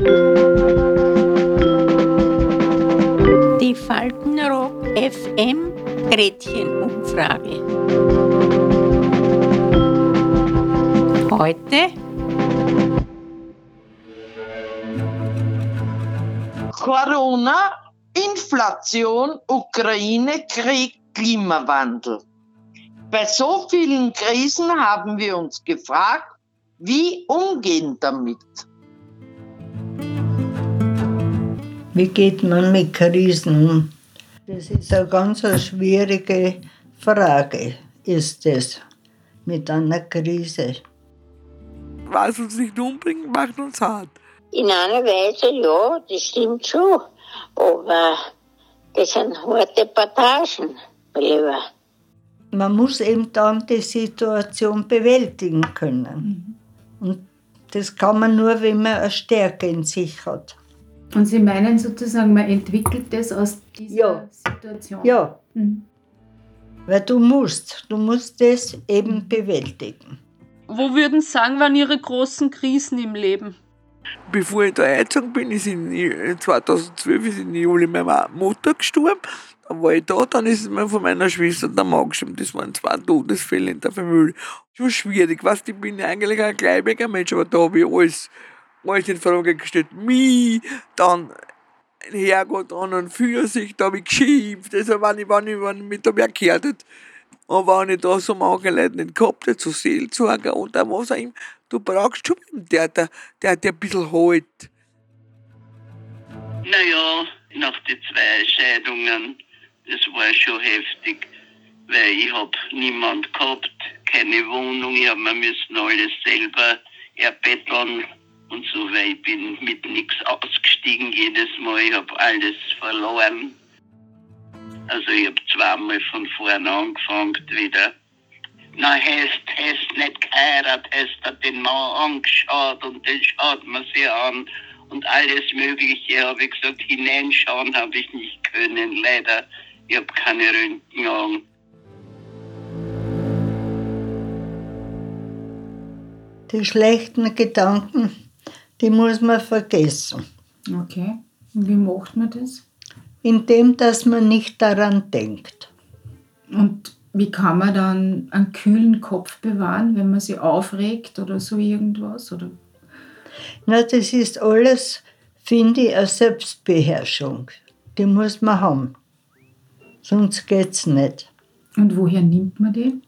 Die Faltenrock FM Gretchenumfrage. Heute Corona, Inflation, Ukraine, Krieg, Klimawandel. Bei so vielen Krisen haben wir uns gefragt, wie umgehen damit? Wie geht man mit Krisen um? Das ist eine ganz schwierige Frage, ist es, mit einer Krise. Was uns nicht umbringt, macht uns hart. In einer Weise, ja, das stimmt schon. Aber das sind harte Passagen, lieber. Man muss eben dann die Situation bewältigen können. Und das kann man nur, wenn man eine Stärke in sich hat. Und Sie meinen sozusagen, man entwickelt das aus dieser Ja. Situation? Ja, Mhm. weil du musst, du musst das eben bewältigen. Wo würden Sie sagen, waren Ihre großen Krisen im Leben? Bevor ich da eingezogen bin, ist in äh, 2012 ist in Juli meine Mutter gestorben. Dann war ich da, dann ist mir von meiner Schwester der Mann gestorben. Das waren zwei Todesfälle in der Familie. Das war schwierig. Weißt, ich bin eigentlich ein gläubiger Mensch, aber da habe ich alles, in Frage gestellt. Mich, dann Herrgott an und für sich, da habe ich geschimpft. Also, wenn ich, wenn ich, wenn ich mich da mehr gehört hätte. Und wenn ich da so manche Leute nicht gehabt hätte, so Seelsorger oder was auch immer, du brauchst schon einen, der, der, dir ein bisschen hält. Naja, nach den zwei Scheidungen, das war schon heftig, weil ich hab niemand gehabt, keine Wohnung, hab mir müssen alles selber erbetteln und so, weil ich bin mit nichts ausgestiegen jedes Mal, ich hab alles verloren. Also ich hab zweimal von vorne angefangen wieder. Na, hast, hast nicht geheiratet, hast den Mann angeschaut und den schaut man sich an und alles Mögliche, habe ich gesagt, hineinschauen habe ich nicht können, leider. Ich habe keine Röntgenaugen. Die schlechten Gedanken, die muss man vergessen. Okay. Und wie macht man das? Indem, dass man nicht daran denkt. Und wie kann man dann einen kühlen Kopf bewahren, wenn man sich aufregt oder so irgendwas? Oder? Na, das ist alles, finde ich, eine Selbstbeherrschung. Die muss man haben. Sonst geht's nicht. Und woher nimmt man die?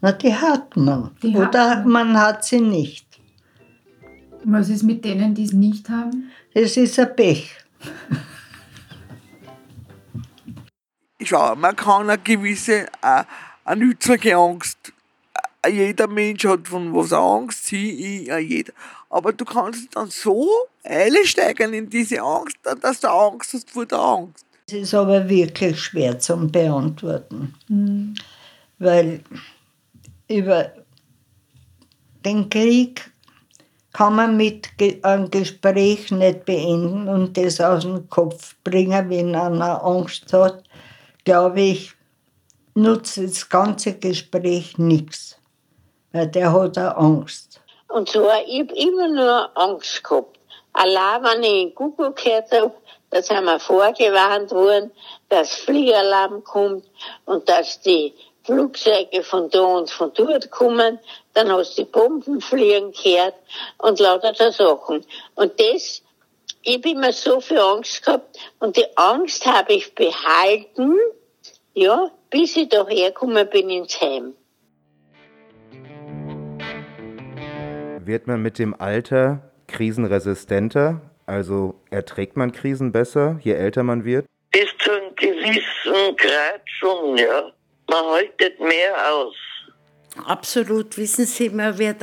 Na, die hat man. Die hat Oder man. man hat sie nicht. Was ist mit denen, die es nicht haben? Es ist ein Pech. Schau, man kann eine gewisse, äh, eine nützliche Angst. Äh, Jeder Mensch hat von was Angst, sie, ich, äh, jeder. Aber du kannst dann so einsteigen in diese Angst, dass du Angst hast vor der Angst. Es ist aber wirklich schwer zum Beantworten. Weil über den Krieg kann man mit einem Gespräch nicht beenden und das aus dem Kopf bringen, wenn einer Angst hat. Glaube ich, nutzt das ganze Gespräch nichts. Weil der hat auch Angst. Und zwar, ich hab immer nur Angst gehabt. Allein, wenn ich in Google gehört hab, da sind wir vorgewarnt worden, dass Fliegeralarm kommt und dass die Flugzeuge von da und von dort kommen, dann hast du die Bomben fliegen gehört und lauter so Sachen. Und das, ich hab immer so viel Angst gehabt und die Angst habe ich behalten, ja, bis ich da hergekommen bin ins Heim. Wird man mit dem Alter krisenresistenter? Also erträgt man Krisen besser, je älter man wird? Bis zu einem gewissen Grad schon, ja. Man haltet mehr aus. Absolut, wissen Sie, man wird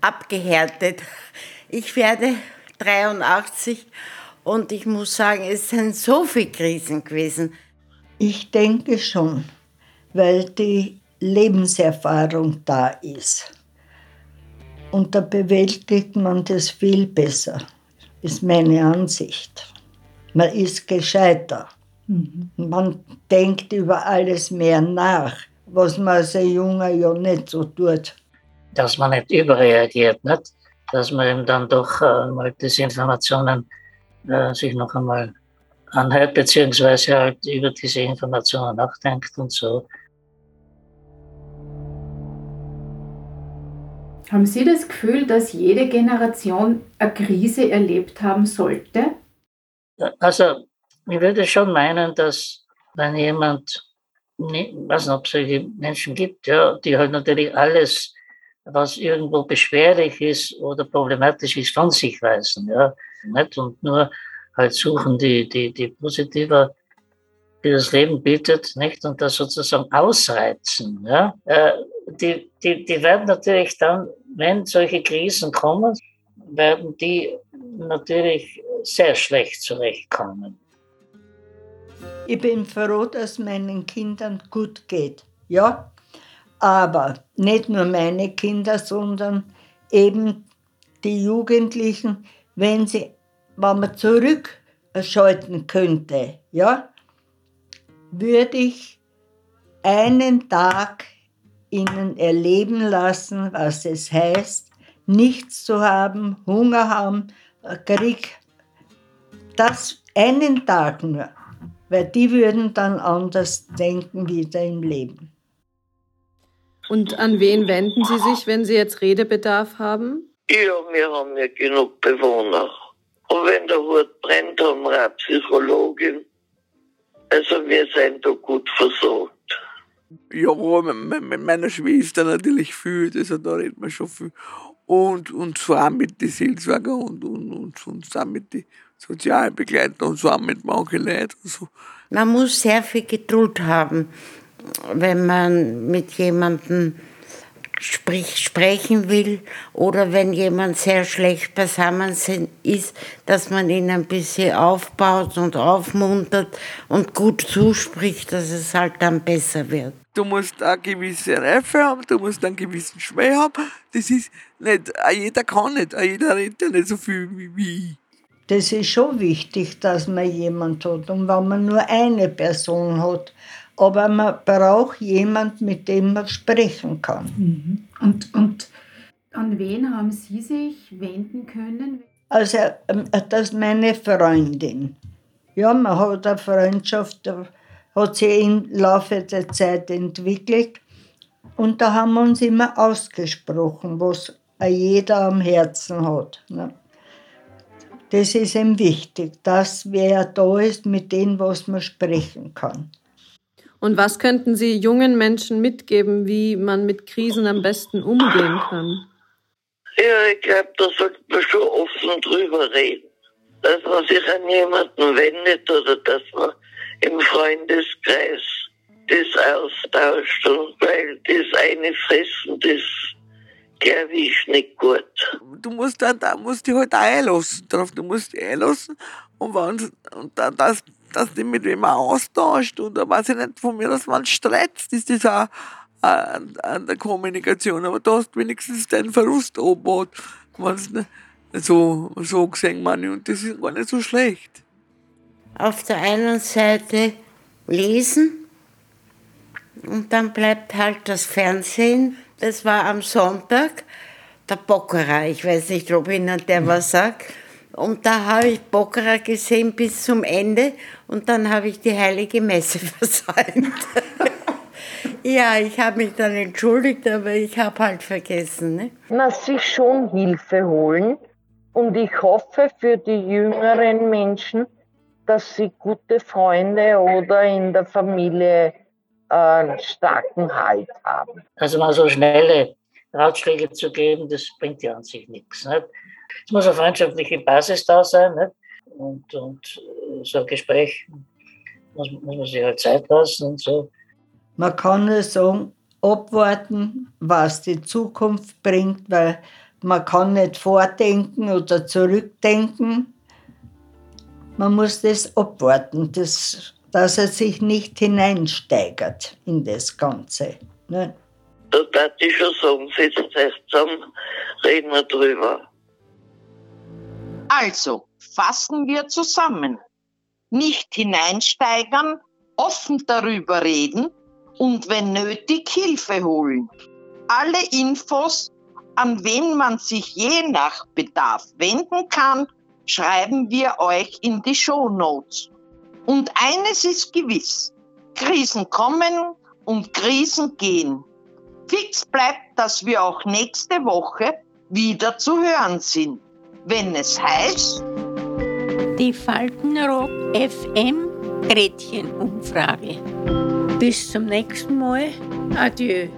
abgehärtet. Ich werde 83 und ich muss sagen, es sind so viele Krisen gewesen. Ich denke schon, weil die Lebenserfahrung da ist. Und da bewältigt man das viel besser, ist meine Ansicht. Man ist gescheiter. Man denkt über alles mehr nach, was man als Junger ja nicht so tut. dass man nicht überreagiert. Nicht? dass man eben dann doch äh, mal diese Informationen äh, sich noch einmal anhört, beziehungsweise halt über diese Informationen nachdenkt und so. Haben Sie das Gefühl, dass jede Generation eine Krise erlebt haben sollte? Also, ich würde schon meinen, dass wenn jemand, ich weiß nicht, ob es solche Menschen gibt, ja, die halt natürlich alles, was irgendwo beschwerlich ist oder problematisch ist, von sich weisen, ja, nicht? Und nur halt suchen die, die, die positive, die das Leben bietet, nicht? Und das sozusagen ausreizen, ja. Äh, die, die, die werden natürlich dann, wenn solche Krisen kommen, werden die natürlich sehr schlecht zurechtkommen. Ich bin froh, dass meinen Kindern gut geht. Ja, aber nicht nur meine Kinder, sondern eben die Jugendlichen, wenn sie, wenn man zurückschalten könnte, ja, würde ich einen Tag ihnen erleben lassen, was es heißt, nichts zu haben, Hunger haben, Krieg. Das einen Tag nur, weil die würden dann anders denken wieder im Leben. Und an wen wenden Sie sich, wenn Sie jetzt Redebedarf haben? Ja, wir haben ja genug Bewohner. Und wenn der Hut brennt, haben wir eine Psychologin. Also wir sind da gut versorgt. Ja, mit, mit meiner Schwester natürlich viel, also da redet man schon viel. Und, und zwar mit den Seelsorger und, und, und, und zwar mit den Sozialbegleitern und zwar mit manchen Leuten. Und so. Man muss sehr viel Geduld haben, wenn man mit jemandem sprich, sprechen will oder wenn jemand sehr schlecht beisammen ist, dass man ihn ein bisschen aufbaut und aufmuntert und gut zuspricht, dass es halt dann besser wird. Du musst eine gewisse Reife haben, du musst einen gewissen Schmäh haben. Das ist nicht, jeder kann nicht, jeder redet ja nicht so viel wie ich. Das ist schon wichtig, dass man jemand hat. Und wenn man nur eine Person hat, aber man braucht jemand, mit dem man sprechen kann. Mhm. Und, und an wen haben Sie sich wenden können? Also, ähm, das ist meine Freundin. Ja, man hat eine Freundschaft, hat sich im Laufe der Zeit entwickelt. Und da haben wir uns immer ausgesprochen, was jeder am Herzen hat. Ne? Das ist ihm wichtig, dass wer da ist, mit dem, was man sprechen kann. Und was könnten Sie jungen Menschen mitgeben, wie man mit Krisen am besten umgehen kann? Ja, ich glaube, da sollte man schon offen drüber reden. Dass man sich an jemanden wendet oder dass man im Freundeskreis das austauscht. Und weil das eine Fressen, das glaube ich nicht gut. Du musst dann, da musst dich halt einlassen drauf. Du musst dich einlassen und, wenn, und dann, dass, dass du mit wem austauscht oder weiß ich nicht, von mir, dass man streitet, ist das auch an, an der Kommunikation. Aber du hast wenigstens deinen Verlust abgebaut. So, so gesehen, meine, und das ist gar nicht so schlecht auf der einen Seite lesen und dann bleibt halt das Fernsehen. Das war am Sonntag der Bockerer. Ich weiß nicht, ob Ihnen der was sagt. Und da habe ich Bockerer gesehen bis zum Ende und dann habe ich die heilige Messe versäumt. ja, ich habe mich dann entschuldigt, aber ich habe halt vergessen. Ne? Na, sich schon Hilfe holen. Und ich hoffe für die jüngeren Menschen, dass sie gute Freunde oder in der Familie einen starken Halt haben. Also mal so schnelle Ratschläge zu geben, das bringt ja an sich nichts. Nicht? Es muss eine freundschaftliche Basis da sein. Nicht? Und, und so ein Gespräch muss, muss man sich halt Zeit lassen und so. Man kann nur sagen, abwarten, was die Zukunft bringt, weil man kann nicht vordenken oder zurückdenken. Man muss das abwarten, das, dass er sich nicht hineinsteigert in das Ganze. Ne? Da darf ich schon sagen, Sie euch zusammen, reden wir drüber. Also, fassen wir zusammen. Nicht hineinsteigern, offen darüber reden und wenn nötig Hilfe holen. Alle Infos an wen man sich je nach Bedarf wenden kann, schreiben wir euch in die Show Notes. Und eines ist gewiss, Krisen kommen und Krisen gehen. Fix bleibt, dass wir auch nächste Woche wieder zu hören sind, wenn es heißt, Die Faltenrock FM Gretchenumfrage. Bis zum nächsten Mal. Adieu.